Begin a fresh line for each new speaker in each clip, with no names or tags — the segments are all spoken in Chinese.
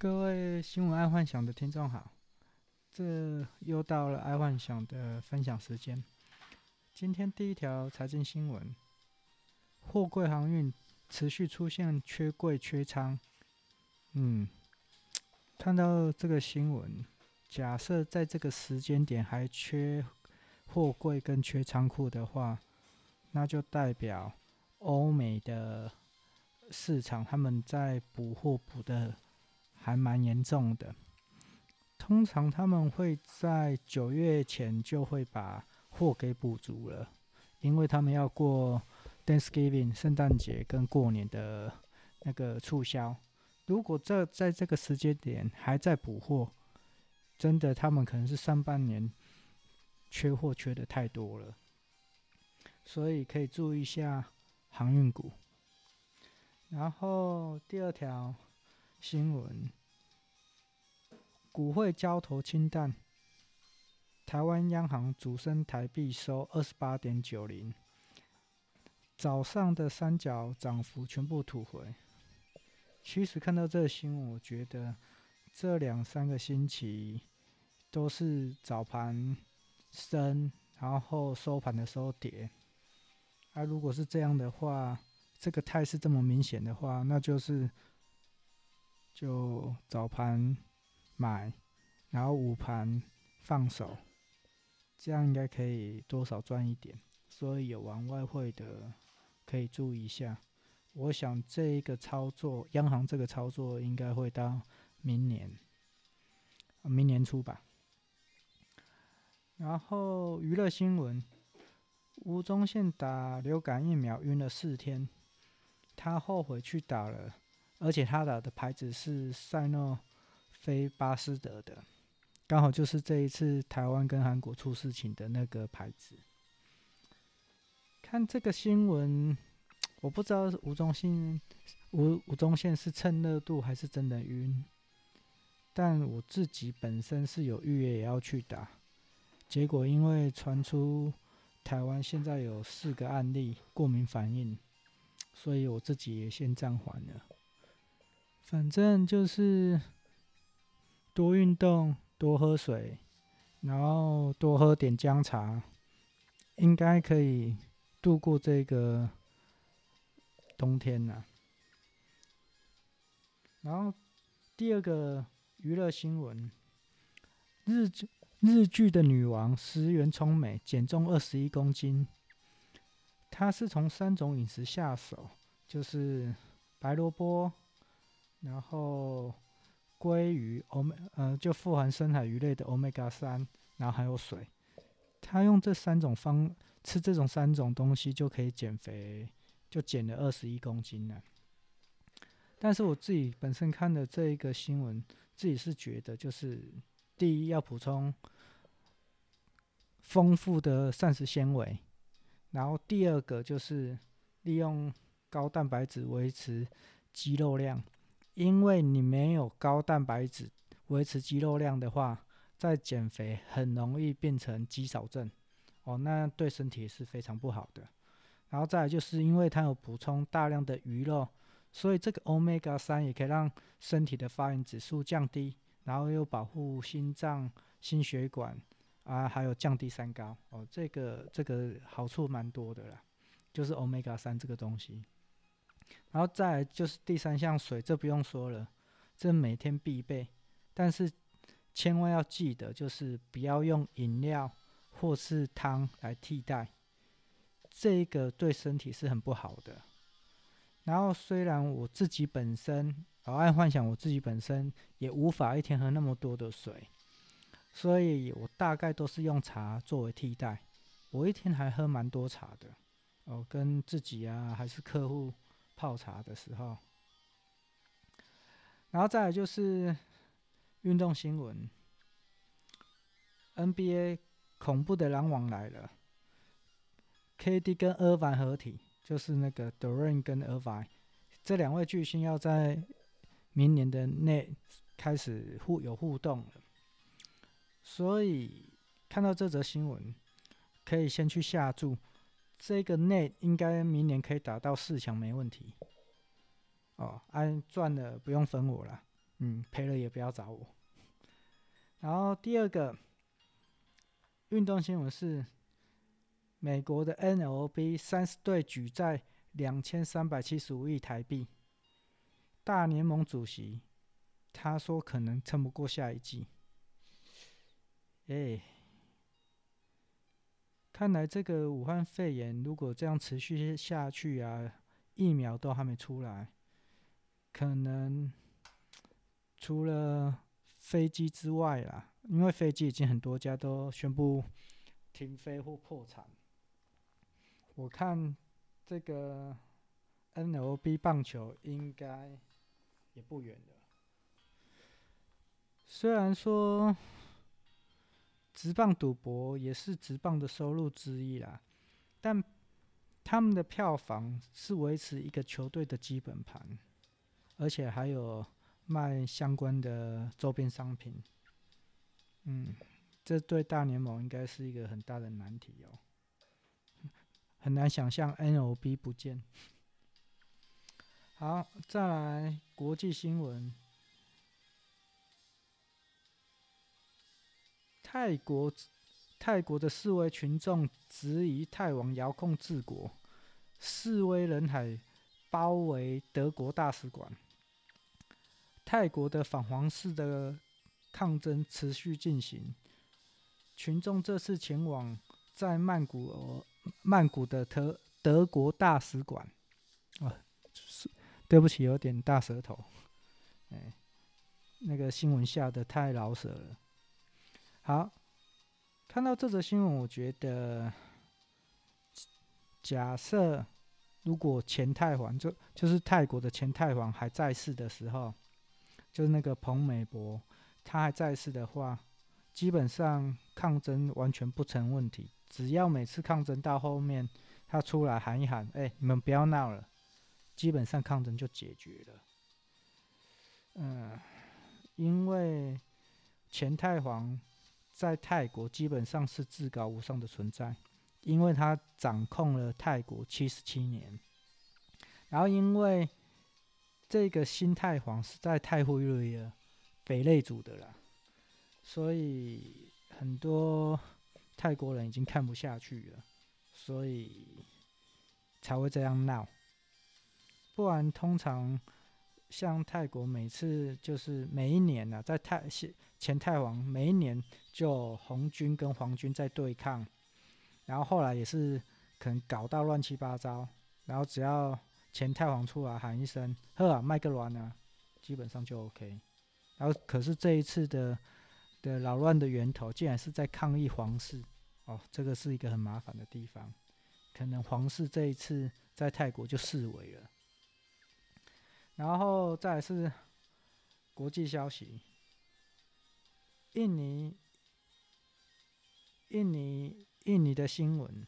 各位新闻爱幻想的听众好，这又到了爱幻想的分享时间。今天第一条财经新闻：货柜航运持续出现缺柜缺仓。嗯，看到这个新闻，假设在这个时间点还缺货柜跟缺仓库的话，那就代表欧美的市场他们在补货补的还蛮严重的。通常他们会在九月前就会把货给补足了，因为他们要过 Thanksgiving 圣诞节跟过年的那个促销。如果这在这个时间点还在补货，真的他们可能是上半年缺货缺的太多了，所以可以注意一下航运股。然后第二条新闻，股汇交投清淡，台湾央行主升台币收二十八点九零，早上的三角涨幅全部吐回。其实看到这个新闻，我觉得这两三个星期都是早盘升，然后收盘的时候跌。而、如果是这样的话，这个态势这么明显的话，那就是就早盘买，然后午盘放手，这样应该可以多少赚一点。所以有玩外汇的可以注意一下。我想这一个操作，央行这个操作应该会到明年，明年初吧。然后娱乐新闻，吴宗宪打流感疫苗晕了四天，他后悔去打了，而且他打的牌子是赛诺菲巴斯德的，刚好就是这一次台湾跟韩国出事情的那个牌子。看这个新闻。我不知道吴宗宪吴吴宗宪是蹭热度还是真的晕，但我自己本身是有预约也要去打，结果因为传出台湾现在有四个案例过敏反应，所以我自己也先暂缓了。反正就是多运动、多喝水，然后多喝点姜茶，应该可以度过这个。冬天呐、啊，然后第二个娱乐新闻，日日剧的女王石原聪美减重二十一公斤，她是从三种饮食下手，就是白萝卜，然后鲑鱼欧美呃就富含深海鱼类的欧米伽三，然后还有水，他用这三种方吃这种三种东西就可以减肥。就减了二十一公斤了，但是我自己本身看的这一个新闻，自己是觉得就是第一要补充丰富的膳食纤维，然后第二个就是利用高蛋白质维持肌肉量，因为你没有高蛋白质维持肌肉量的话，在减肥很容易变成肌少症，哦，那对身体是非常不好的。然后再来就是因为它有补充大量的鱼肉，所以这个 Omega 三也可以让身体的发炎指数降低，然后又保护心脏、心血管啊，还有降低三高哦。这个这个好处蛮多的啦，就是 Omega 三这个东西。然后再来就是第三项水，这不用说了，这每天必备。但是千万要记得，就是不要用饮料或是汤来替代。这个对身体是很不好的。然后虽然我自己本身，我爱幻想我自己本身也无法一天喝那么多的水，所以我大概都是用茶作为替代。我一天还喝蛮多茶的，哦，跟自己啊还是客户泡茶的时候。然后再来就是运动新闻，NBA 恐怖的篮网来了。KD 跟 Irving 合体，就是那个 Durant 跟 Irving 这两位巨星要在明年的内开始互有互动了，所以看到这则新闻，可以先去下注，这个内应该明年可以打到四强没问题。哦，安赚了不用分我了，嗯，赔了也不要找我。然后第二个运动新闻是，美国的 N L B 三十队举债两千三百七十五亿台币，大联盟主席他说可能撑不过下一季。哎，看来这个武汉肺炎如果这样持续下去啊，疫苗都还没出来，可能除了飞机之外啦，因为飞机已经很多家都宣布停飞或破产。我看这个 N L B 棒球应该也不远了。虽然说职棒赌博也是职棒的收入之一啦，但他们的票房是维持一个球队的基本盘，而且还有卖相关的周边商品。嗯，这对大联盟应该是一个很大的难题哦。很难想象 N O B 不见。好，再来国际新闻。泰国泰国的示威群众质疑泰王遥控治国，示威人海包围德国大使馆。泰国的反皇室的抗争持续进行，群众这次前往在曼谷。曼谷的德德国大使馆，啊，对不起，有点大舌头，哎，那个新闻下的太老舍了。好，看到这则新闻，我觉得，假设如果前泰皇就就是泰国的前泰皇还在世的时候，就是那个彭美博，他还在世的话，基本上抗争完全不成问题。只要每次抗争到后面，他出来喊一喊：“哎、你们不要闹了！”基本上抗争就解决了。嗯，因为前太皇在泰国基本上是至高无上的存在，因为他掌控了泰国七十七年。然后，因为这个新太皇是在太妃瑞尔斐类组的啦，所以很多。泰国人已经看不下去了，所以才会这样闹。不然，通常像泰国每次就是每一年呢、啊，在泰前泰皇每一年就红军跟皇军在对抗，然后后来也是可能搞到乱七八糟，然后只要前泰皇出来喊一声“呵啊，麦克乱啊”，基本上就 OK。然后可是这一次的。的扰乱的源头，竟然是在抗议皇室，哦，这个是一个很麻烦的地方，可能皇室这一次在泰国就示威了。然后再是国际消息，印尼，印尼，印尼的新闻，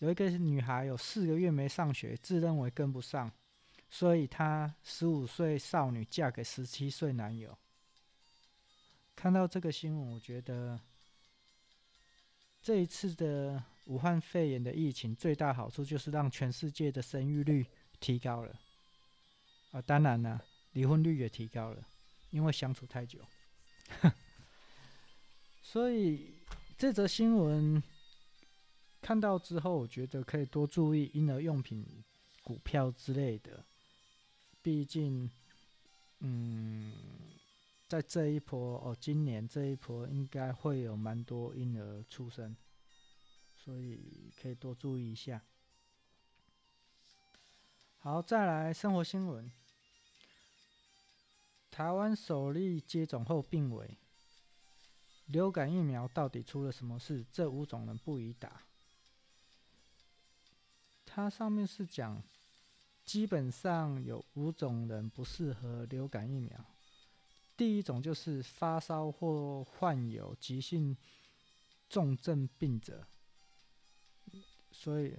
有一个女孩有四个月没上学，自认为跟不上，所以她十五岁少女嫁给十七岁男友。看到这个新闻，我觉得这一次的武汉肺炎的疫情最大好处就是让全世界的生育率提高了。啊，当然了，离婚率也提高了，因为相处太久。所以这则新闻看到之后，我觉得可以多注意婴儿用品股票之类的，毕竟，嗯。在这一波哦，今年这一波应该会有蛮多婴儿出生，所以可以多注意一下。好，再来生活新闻。台湾首例接种后病危，流感疫苗到底出了什么事？这五种人不宜打。它上面是讲，基本上有五种人不适合流感疫苗。第一种就是发烧或患有急性重症病者，所以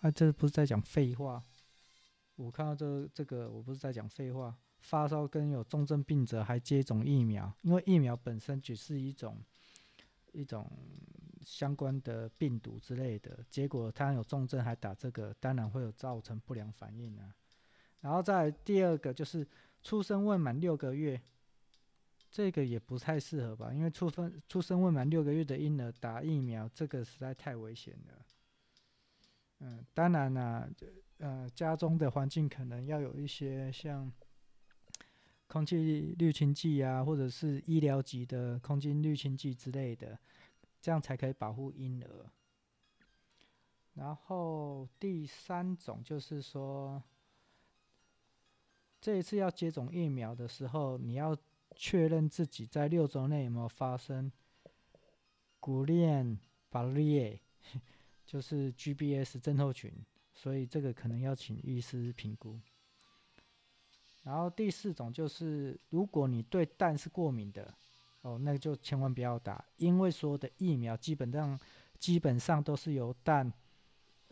啊，这不是在讲废话。我看到这这个，我不是在讲废话。发烧跟有重症病者还接种疫苗，因为疫苗本身只是一种一种相关的病毒之类的，结果他有重症还打这个，当然会有造成不良反应啊。然后再第二个就是。出生未满六个月，这个也不太适合吧？因为出生出生未满六个月的婴儿打疫苗，这个实在太危险了。嗯，当然啦、啊，呃，家中的环境可能要有一些像空气滤清剂啊，或者是医疗级的空气滤清剂之类的，这样才可以保护婴儿。然后第三种就是说，这一次要接种疫苗的时候，你要确认自己在六周内有没有发生骨链巴利耶，就是 GBS 症候群，所以这个可能要请医师评估。然后第四种就是，如果你对蛋是过敏的，哦，那就千万不要打，因为所有的疫苗基本上基本上都是由蛋。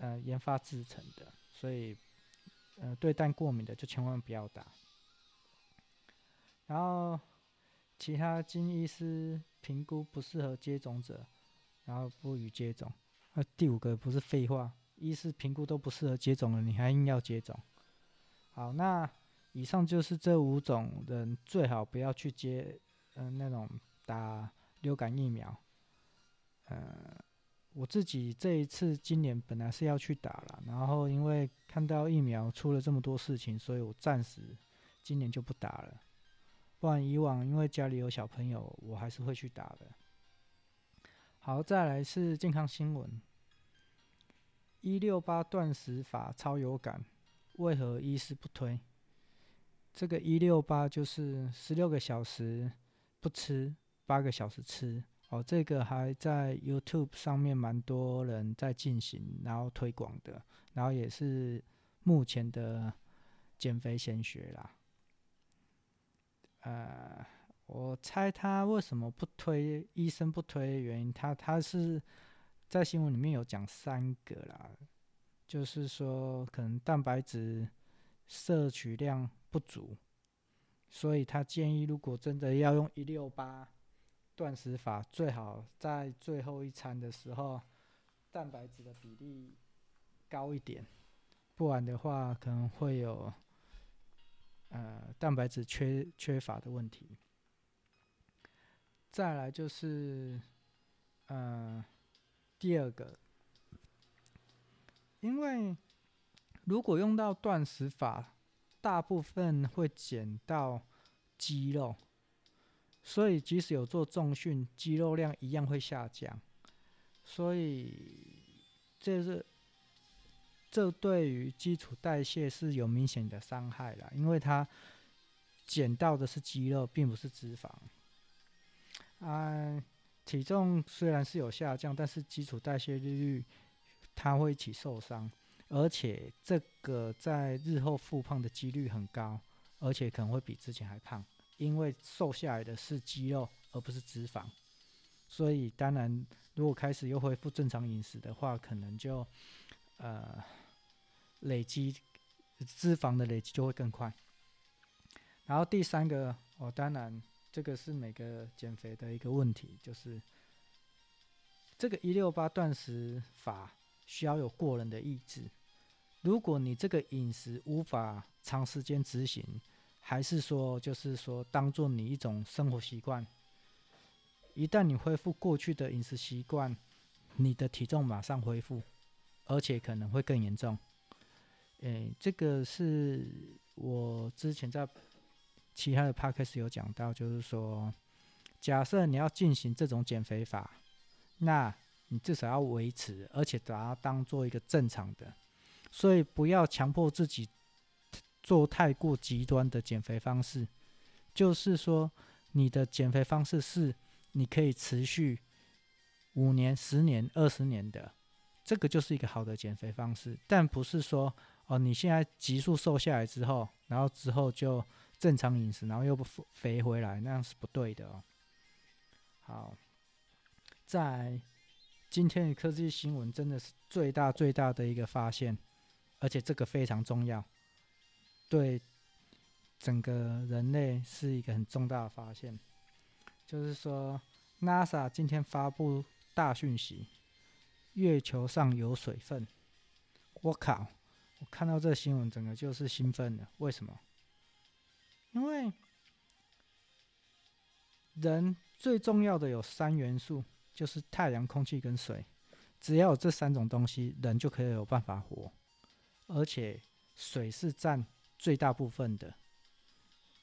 呃，研发制成的，所以，呃，对蛋过敏的就千万不要打。然后，其他经医师评估不适合接种者，然后不予接种。那第五个不是废话，医师评估都不适合接种了，你还硬要接种？好，那以上就是这五种人最好不要去接，嗯、那种打流感疫苗，呃。我自己这一次今年本来是要去打了，然后因为看到疫苗出了这么多事情，所以我暂时今年就不打了。不然以往因为家里有小朋友，我还是会去打的。好，再来是健康新闻：一六八断食法超有感，为何医师不推？这个一六八就是十六个小时不吃，八个小时吃。哦，这个还在 YouTube 上面蛮多人在进行，然后推广的，然后也是目前的减肥先学啦。呃，我猜他为什么不推，医生不推的原因，他他是在新闻里面有讲三个啦，就是说可能蛋白质摄取量不足，所以他建议如果真的要用一六八。断食法最好在最后一餐的时候，蛋白质的比例高一点，不然的话可能会有呃蛋白质缺缺乏的问题。再来就是呃第二个，因为如果用到断食法，大部分会减到肌肉。所以，即使有做重训，肌肉量一样会下降。所以，这是这对于基础代谢是有明显的伤害啦，因为它减到的是肌肉，并不是脂肪。啊，体重虽然是有下降，但是基础代谢率它会一起受伤，而且这个在日后复胖的几率很高，而且可能会比之前还胖。因为瘦下来的是肌肉，而不是脂肪，所以当然，如果开始又恢复正常饮食的话，可能就呃累积脂肪的累积就会更快。然后第三个，哦，当然这个是每个减肥的一个问题，就是这个一六八断食法需要有过人的意志。如果你这个饮食无法长时间执行，还是说，就是说，当做你一种生活习惯。一旦你恢复过去的饮食习惯，你的体重马上恢复，而且可能会更严重。诶，这个是我之前在其他的 podcast 有讲到，就是说，假设你要进行这种减肥法，那你至少要维持，而且把它当做一个正常的，所以不要强迫自己。做太过极端的减肥方式，就是说，你的减肥方式是你可以持续五年、十年、二十年的，这个就是一个好的减肥方式。但不是说哦，你现在急速瘦下来之后，然后之后就正常饮食，然后又不肥回来，那样是不对的哦。好，在今天的科技新闻真的是最大最大的一个发现，而且这个非常重要。对整个人类是一个很重大的发现，就是说，NASA 今天发布大讯息，月球上有水分。我靠！我看到这新闻，整个就是兴奋了。为什么？因为人最重要的有三元素，就是太阳、空气跟水。只要有这三种东西，人就可以有办法活。而且水是占最大部分的。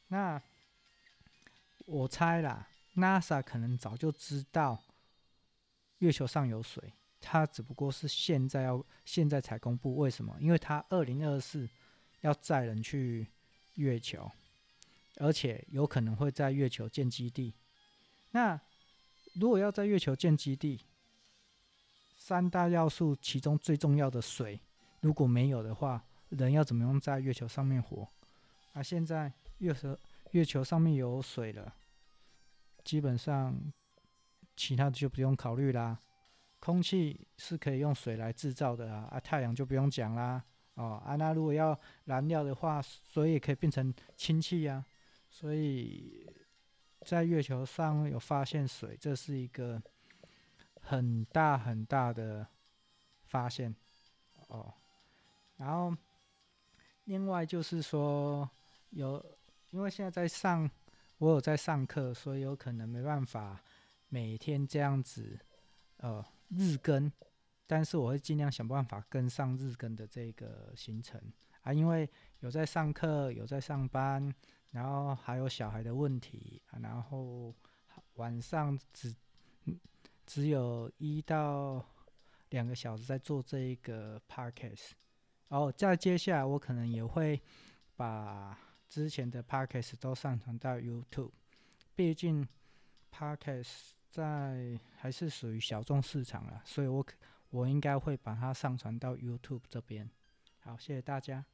那我猜啦，NASA 可能早就知道月球上有水，它只不过是现在要现在才公布。为什么？因为它二零二四要载人去月球，而且有可能会在月球建基地。那如果要在月球建基地，三大要素其中最重要的水，如果没有的话，人要怎么样在月球上面活？啊，现在月球月球上面有水了，基本上其他的就不用考虑啦。空气是可以用水来制造的啊，啊，太阳就不用讲啦。哦，啊，那如果要燃料的话，水也可以变成氢气呀。所以。在月球上有发现水，这是一个很大很大的发现哦。然后，另外就是说，有因为现在在上，我有在上课，所以有可能没办法每天这样子呃日更，但是我会尽量想办法跟上日更的这个行程啊，因为有在上课，有在上班。然后还有小孩的问题，啊然后晚上只只有一到两个小时在做这一个 podcast，然后再接下来我可能也会把之前的 podcast 都上传到 YouTube，毕竟 podcast 在还是属于小众市场了，所以我我应该会把它上传到 YouTube 这边。好，谢谢大家。